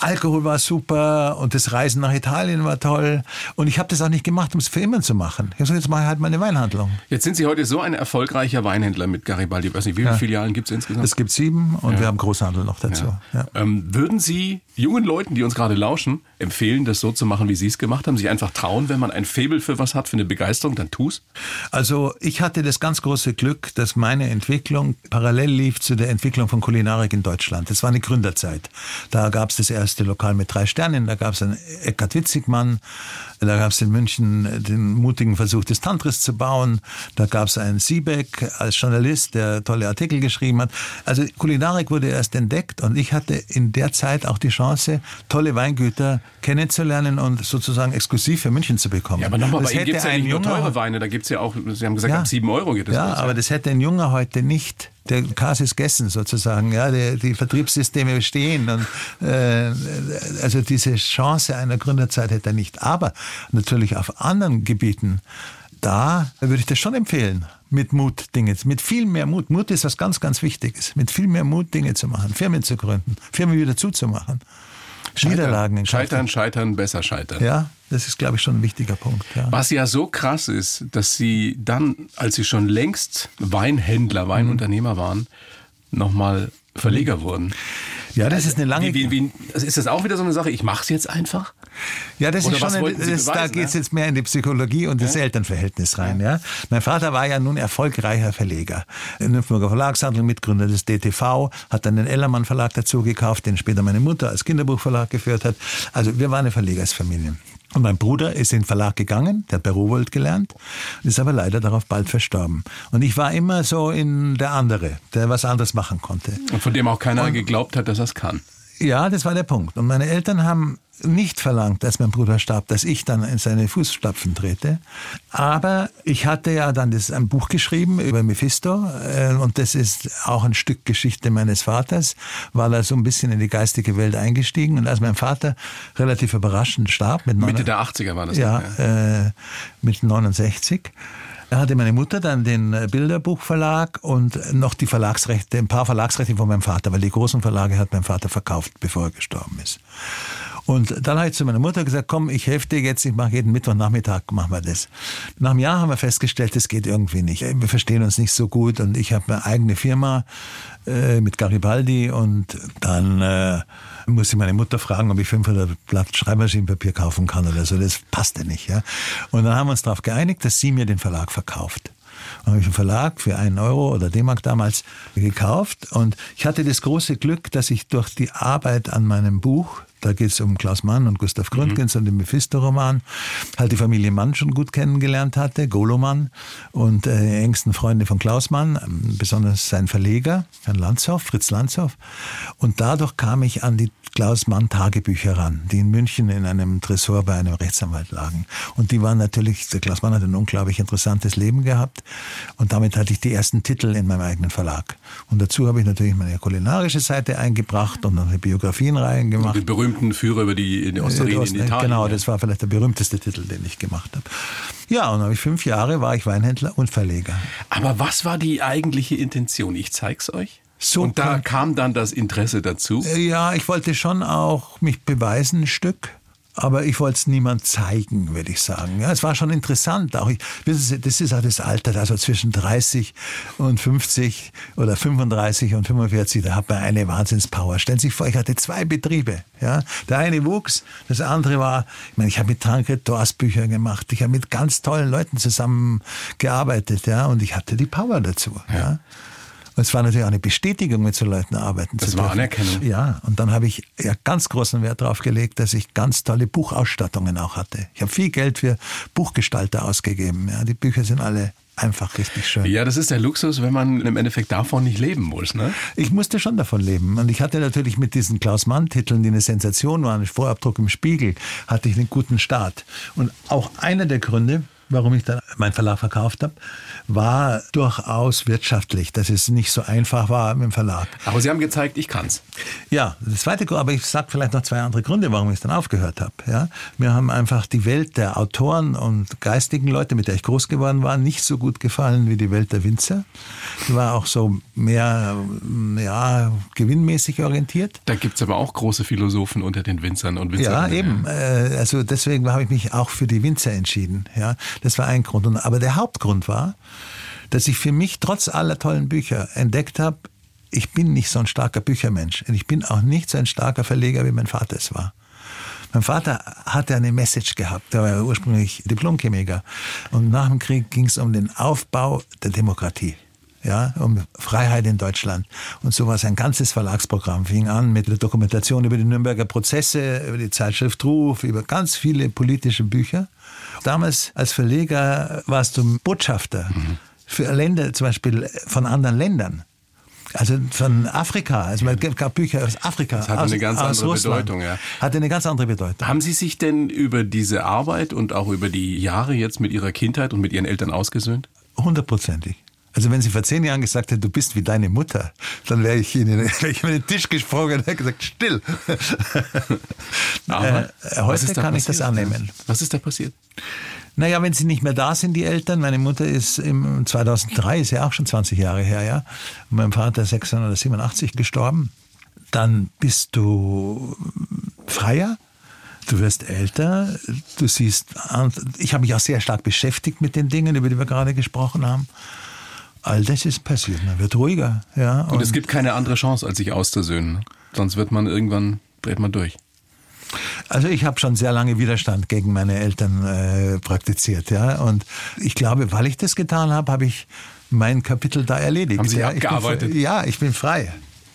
Alkohol war super und das Reisen nach Italien war toll. Und ich habe das auch nicht gemacht, um es für immer zu machen. Ich habe jetzt mache ich halt meine Weinhandlung.
Jetzt sind Sie heute so ein erfolgreicher Weinhändler mit Garibaldi. Ich weiß nicht, wie viele ja. Filialen gibt es insgesamt?
Es gibt sieben und ja. wir haben Großhandel noch dazu.
Ja. Ähm, würden Sie jungen Leuten, die uns gerade lauschen, empfehlen, das so zu machen, wie Sie es gemacht haben? Sich einfach trauen, wenn man ein Faible für was hat, für eine Begeisterung, dann tu's?
Also ich hatte das ganz große Glück, dass meine Entwicklung parallel lief zu der Entwicklung von Kulinarik in Deutschland. Das war eine Gründerzeit. Da gab es das erste Lokal mit drei Sternen, da gab es einen Eckhard Witzigmann, da gab es in München den mutigen Versuch des Tantris zu bauen, da gab es einen Siebeck als Journalist, der tolle Artikel geschrieben hat. Also Kulinarik wurde erst entdeckt und ich hatte in der Zeit auch die Chance, tolle Weingüter kennenzulernen und sozusagen exklusiv für München zu bekommen.
Ja, aber nochmal, bei Ihnen gibt es ja nicht nur teure Weine, da gibt es ja auch, Sie haben gesagt, ja, ab 7 Euro geht
es. Ja, los, aber das hätte ein Junger heute nicht der Kas ist gegessen sozusagen. Ja, die, die Vertriebssysteme bestehen und äh, also diese Chance einer Gründerzeit hätte er nicht. Aber natürlich auf anderen Gebieten, da würde ich das schon empfehlen mit Mut Dinge, mit viel mehr Mut. Mut ist was ganz, ganz Wichtiges. Mit viel mehr Mut Dinge zu machen, Firmen zu gründen, Firmen wieder zuzumachen.
Scheitern, Niederlagen Scheitern, scheitern, besser scheitern.
Ja, das ist, glaube ich, schon ein wichtiger Punkt. Ja.
Was ja so krass ist, dass Sie dann, als Sie schon längst Weinhändler, Weinunternehmer waren, nochmal Verleger wurden.
Ja, das ist eine lange.
Wie, wie, wie, ist das auch wieder so eine Sache? Ich mache es jetzt einfach.
Ja, das Oder ist schon. Ein, das, da geht es jetzt mehr in die Psychologie und ja? das Elternverhältnis rein. Ja. Mein Vater war ja nun erfolgreicher Verleger. Nürnberger Verlagshandel, Mitgründer des DTV, hat dann den Ellermann Verlag dazu gekauft, den später meine Mutter als Kinderbuchverlag geführt hat. Also wir waren eine Verlegersfamilie. Und mein Bruder ist in den Verlag gegangen, der hat bei Rowold gelernt, ist aber leider darauf bald verstorben. Und ich war immer so in der andere, der was anderes machen konnte.
Und von dem auch keiner und, geglaubt hat, dass er es kann.
Ja, das war der Punkt. Und meine Eltern haben nicht verlangt, als mein Bruder starb, dass ich dann in seine Fußstapfen trete. Aber ich hatte ja dann das, ein Buch geschrieben über Mephisto äh, und das ist auch ein Stück Geschichte meines Vaters, weil er so ein bisschen in die geistige Welt eingestiegen und als mein Vater relativ überraschend starb
mit Mitte der 80er war das.
Ja, ja. Äh, mit 69 da hatte meine Mutter dann den äh, Bilderbuchverlag und noch die Verlagsrechte, ein paar Verlagsrechte von meinem Vater, weil die großen Verlage hat mein Vater verkauft, bevor er gestorben ist. Und dann habe ich zu meiner Mutter gesagt, komm, ich helfe dir jetzt, ich mache jeden Mittwochnachmittag, machen wir das. Nach einem Jahr haben wir festgestellt, das geht irgendwie nicht. Wir verstehen uns nicht so gut und ich habe eine eigene Firma äh, mit Garibaldi und dann äh, muss ich meine Mutter fragen, ob ich 500 Blatt Schreibmaschinenpapier kaufen kann oder so. Das passte nicht. Ja. Und dann haben wir uns darauf geeinigt, dass sie mir den Verlag verkauft. Dann habe ich einen Verlag für einen Euro oder D-Mark damals gekauft und ich hatte das große Glück, dass ich durch die Arbeit an meinem Buch da geht es um Klaus Mann und Gustav Gründgens mhm. und den Mephisto-Roman. Halt die Familie Mann schon gut kennengelernt hatte, Golomann und äh, die engsten Freunde von Klaus Mann, ähm, besonders sein Verleger, Herrn Lanzhoff, Fritz Lanzhoff. Und dadurch kam ich an die Klaus Mann Tagebücher ran, die in München in einem Tresor bei einem Rechtsanwalt lagen. Und die waren natürlich, der Klaus Mann hat ein unglaublich interessantes Leben gehabt. Und damit hatte ich die ersten Titel in meinem eigenen Verlag. Und dazu habe ich natürlich meine kulinarische Seite eingebracht und noch eine Biografienreihe gemacht.
Berühmten Führer über die, die Osterien in Italien.
Genau, das war vielleicht der berühmteste Titel, den ich gemacht habe. Ja, und dann habe ich fünf Jahre, war ich Weinhändler und Verleger.
Aber was war die eigentliche Intention? Ich zeig's euch. So und da kam dann das Interesse dazu?
Ja, ich wollte schon auch mich beweisen ein Stück aber ich wollte es niemand zeigen, würde ich sagen. Ja, es war schon interessant. Auch ich, wissen Sie, das ist auch das Alter, also zwischen 30 und 50 oder 35 und 45, da hat man eine Wahnsinnspower. Stellen Sie sich vor, ich hatte zwei Betriebe. Ja, der eine wuchs, das andere war, ich meine, ich habe mit Tankred Dors Bücher gemacht, ich habe mit ganz tollen Leuten zusammengearbeitet, ja, und ich hatte die Power dazu. ja. ja. Und es war natürlich auch eine Bestätigung, mit so Leuten arbeiten
das
zu
dürfen. Das war Anerkennung.
Ja, und dann habe ich ja ganz großen Wert darauf gelegt, dass ich ganz tolle Buchausstattungen auch hatte. Ich habe viel Geld für Buchgestalter ausgegeben. Ja, die Bücher sind alle einfach richtig schön.
Ja, das ist der Luxus, wenn man im Endeffekt davon nicht leben muss. Ne?
Ich musste schon davon leben. Und ich hatte natürlich mit diesen Klaus-Mann-Titeln, die eine Sensation waren, Vorabdruck im Spiegel, hatte ich einen guten Start. Und auch einer der Gründe, warum ich dann meinen Verlag verkauft habe, war durchaus wirtschaftlich, dass es nicht so einfach war dem Verlag.
Aber Sie haben gezeigt, ich kann's.
Ja, das zweite Grund, aber ich sage vielleicht noch zwei andere Gründe, warum ich dann aufgehört habe. Ja, mir haben einfach die Welt der Autoren und geistigen Leute, mit der ich groß geworden war, nicht so gut gefallen wie die Welt der Winzer. Die war auch so mehr ja, gewinnmäßig orientiert.
Da gibt es aber auch große Philosophen unter den Winzern und Winzerinnen.
Ja, eben. Äh, also deswegen habe ich mich auch für die Winzer entschieden. Ja, das war ein Grund. Aber der Hauptgrund war, dass ich für mich trotz aller tollen Bücher entdeckt habe, ich bin nicht so ein starker Büchermensch. Und ich bin auch nicht so ein starker Verleger, wie mein Vater es war. Mein Vater hatte eine Message gehabt. Der war ursprünglich Diplomchemiker. Und nach dem Krieg ging es um den Aufbau der Demokratie. Ja, um Freiheit in Deutschland. Und so war sein ganzes Verlagsprogramm. Fing an mit der Dokumentation über die Nürnberger Prozesse, über die Zeitschrift Ruf, über ganz viele politische Bücher. Damals als Verleger warst du Botschafter mhm. Für Länder, zum Beispiel von anderen Ländern. Also von Afrika, also man gab Bücher aus Afrika.
Das hatte
aus,
eine ganz andere Russland. Bedeutung, ja.
Hatte eine ganz andere Bedeutung.
Haben Sie sich denn über diese Arbeit und auch über die Jahre jetzt mit Ihrer Kindheit und mit Ihren Eltern ausgesöhnt?
Hundertprozentig. Also wenn sie vor zehn Jahren gesagt hätte, du bist wie deine Mutter, dann wäre ich ihnen ich über den Tisch gesprungen und hätte gesagt, still. Aber äh, heute kann passiert? ich das annehmen.
Was ist da passiert?
Naja, wenn sie nicht mehr da sind, die Eltern. Meine Mutter ist im 2003, ist ja auch schon 20 Jahre her, ja. Und mein Vater ist 687 gestorben. Dann bist du freier, du wirst älter, du siehst, ich habe mich auch sehr stark beschäftigt mit den Dingen, über die wir gerade gesprochen haben. All das ist passiert, man wird ruhiger. Ja,
und, und es gibt keine andere Chance, als sich auszusöhnen. Sonst wird man irgendwann, dreht man durch.
Also ich habe schon sehr lange Widerstand gegen meine Eltern äh, praktiziert, ja. Und ich glaube, weil ich das getan habe, habe ich mein Kapitel da erledigt.
Haben Sie
ja,
abgearbeitet?
Ich bin, ja, ich bin frei.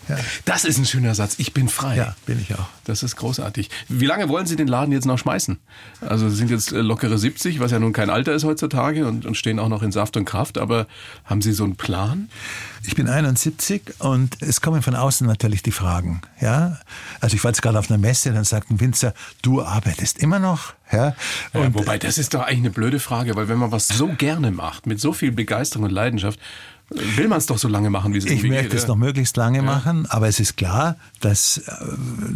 Ja. Das ist ein schöner Satz. Ich bin frei.
Ja, bin ich auch.
Das ist großartig. Wie lange wollen Sie den Laden jetzt noch schmeißen? Also Sie sind jetzt äh, lockere 70, was ja nun kein Alter ist heutzutage und, und stehen auch noch in Saft und Kraft. Aber haben Sie so einen Plan?
Ich bin 71 und es kommen von außen natürlich die Fragen. Ja, also ich war jetzt gerade auf einer Messe, dann sagten Winzer, du arbeitest immer noch. Ja,
ja wobei das ist doch eigentlich eine blöde Frage, weil wenn man was so gerne macht, mit so viel Begeisterung und Leidenschaft, will man es doch so lange machen, wie es
Ich möchte geht, es ja. noch möglichst lange ja. machen, aber es ist klar, dass äh,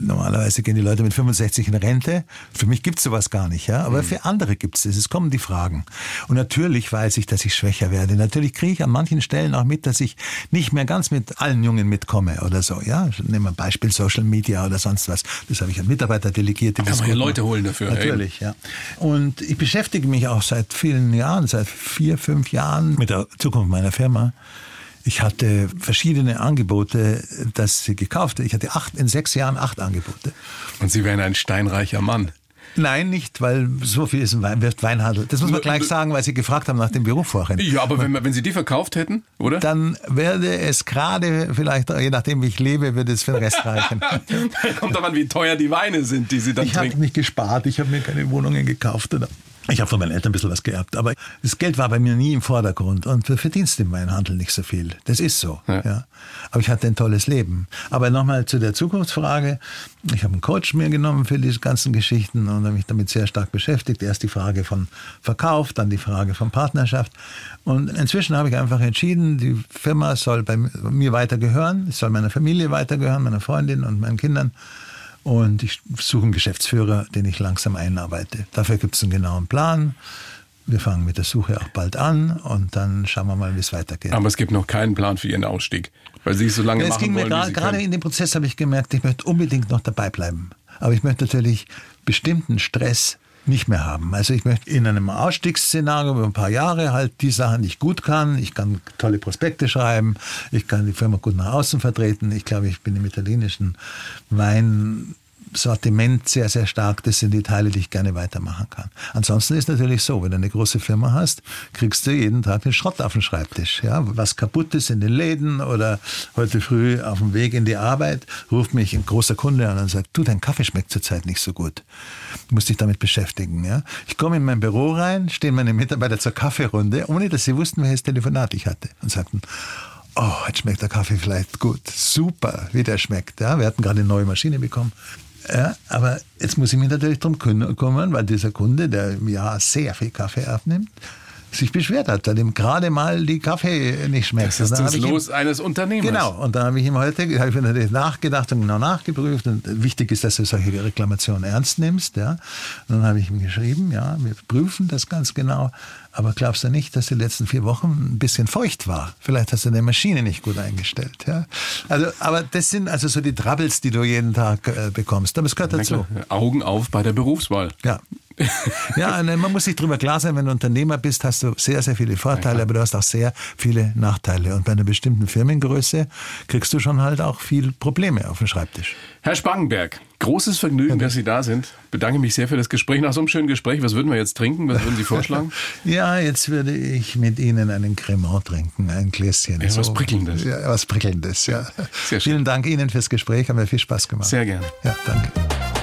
normalerweise gehen die Leute mit 65 in Rente. Für mich gibt es sowas gar nicht, ja. Aber mhm. für andere gibt es es. Es kommen die Fragen. Und natürlich weiß ich, dass ich schwächer werde. Natürlich kriege ich an manchen Stellen auch mit, dass ich nicht mehr ganz mit allen Jungen mitkomme oder so. Ja, nehmen wir ein Beispiel Social Media oder sonst was. Das habe ich an Mitarbeiter delegiert.
Die Kann man ja Leute holen dafür.
Natürlich, ja. Und ich beschäftige mich auch seit vielen Jahren, seit vier, fünf Jahren mit der Zukunft meiner Firma. Ich hatte verschiedene Angebote, dass sie gekauft. Ich hatte acht, in sechs Jahren acht Angebote.
Und Sie wären ein steinreicher Mann.
Nein, nicht, weil so viel ist ein Wein, wirft Weinhandel. Das muss man gleich sagen, weil Sie gefragt haben nach dem Beruf vorhin.
Ja, aber wenn, wenn Sie die verkauft hätten, oder?
Dann werde es gerade, vielleicht, je nachdem wie ich lebe, würde es für den Rest reichen.
Kommt daran, wie teuer die Weine sind, die Sie dann
ich
trinken.
Ich habe nicht gespart, ich habe mir keine Wohnungen gekauft. Oder ich habe von meinen Eltern ein bisschen was geerbt, aber das Geld war bei mir nie im Vordergrund und du verdienst im Weinhandel nicht so viel. Das ist so. Ja. ja. Aber ich hatte ein tolles Leben. Aber nochmal zu der Zukunftsfrage. Ich habe einen Coach mir genommen für diese ganzen Geschichten und habe mich damit sehr stark beschäftigt. Erst die Frage von Verkauf, dann die Frage von Partnerschaft. Und inzwischen habe ich einfach entschieden, die Firma soll bei mir weiter gehören, es soll meiner Familie weiter gehören, meiner Freundin und meinen Kindern. Und ich suche einen Geschäftsführer, den ich langsam einarbeite. Dafür gibt es einen genauen Plan. Wir fangen mit der Suche auch bald an und dann schauen wir mal, wie es weitergeht.
Aber es gibt noch keinen Plan für Ihren Ausstieg, weil Sie es so lange ja, es machen ging
mir
wollen.
Gerade in dem Prozess habe ich gemerkt, ich möchte unbedingt noch dabei bleiben. Aber ich möchte natürlich bestimmten Stress nicht mehr haben. Also ich möchte in einem Ausstiegsszenario über ein paar Jahre halt die Sachen, die ich gut kann. Ich kann tolle Prospekte schreiben, ich kann die Firma gut nach außen vertreten. Ich glaube, ich bin im italienischen Wein Sortiment sehr, sehr stark. Das sind die Teile, die ich gerne weitermachen kann. Ansonsten ist natürlich so, wenn du eine große Firma hast, kriegst du jeden Tag den Schrott auf den Schreibtisch. Ja, was kaputt ist in den Läden oder heute früh auf dem Weg in die Arbeit, ruft mich ein großer Kunde an und sagt, du, dein Kaffee schmeckt zurzeit nicht so gut. Du musst dich damit beschäftigen. Ja? Ich komme in mein Büro rein, stehen meine Mitarbeiter zur Kaffeerunde, ohne dass sie wussten, welches Telefonat ich hatte und sagten, oh, jetzt schmeckt der Kaffee vielleicht gut. Super, wie der schmeckt. Ja, wir hatten gerade eine neue Maschine bekommen. Ja, aber jetzt muss ich mich natürlich darum kümmern, weil dieser Kunde, der im Jahr sehr viel Kaffee abnimmt, sich beschwert hat, dass ihm gerade mal die Kaffee nicht schmeckt.
Das ist das Los ihm, eines Unternehmers.
Genau. Und dann habe ich ihm heute ich nachgedacht und genau nachgeprüft. Und wichtig ist, dass du solche Reklamationen ernst nimmst. Ja. Und dann habe ich ihm geschrieben, ja, wir prüfen das ganz genau. Aber glaubst du nicht, dass die letzten vier Wochen ein bisschen feucht war? Vielleicht hast du eine Maschine nicht gut eingestellt. Ja? Also, aber das sind also so die Troubles, die du jeden Tag äh, bekommst. Aber es gehört dazu.
Augen auf bei der Berufswahl.
Ja. Ja, man muss sich darüber klar sein, wenn du Unternehmer bist, hast du sehr, sehr viele Vorteile, aber du hast auch sehr viele Nachteile. Und bei einer bestimmten Firmengröße kriegst du schon halt auch viel Probleme auf dem Schreibtisch.
Herr Spangenberg, großes Vergnügen, dass Sie da sind. Bedanke mich sehr für das Gespräch. Nach so einem schönen Gespräch, was würden wir jetzt trinken? Was würden Sie vorschlagen?
ja, jetzt würde ich mit Ihnen einen Cremant trinken, ein Gläschen.
Ja, was Prickelndes.
Ja, was Prickelndes, ja. Sehr schön. Vielen Dank Ihnen fürs Gespräch, hat mir viel Spaß gemacht.
Sehr gerne.
Ja, danke.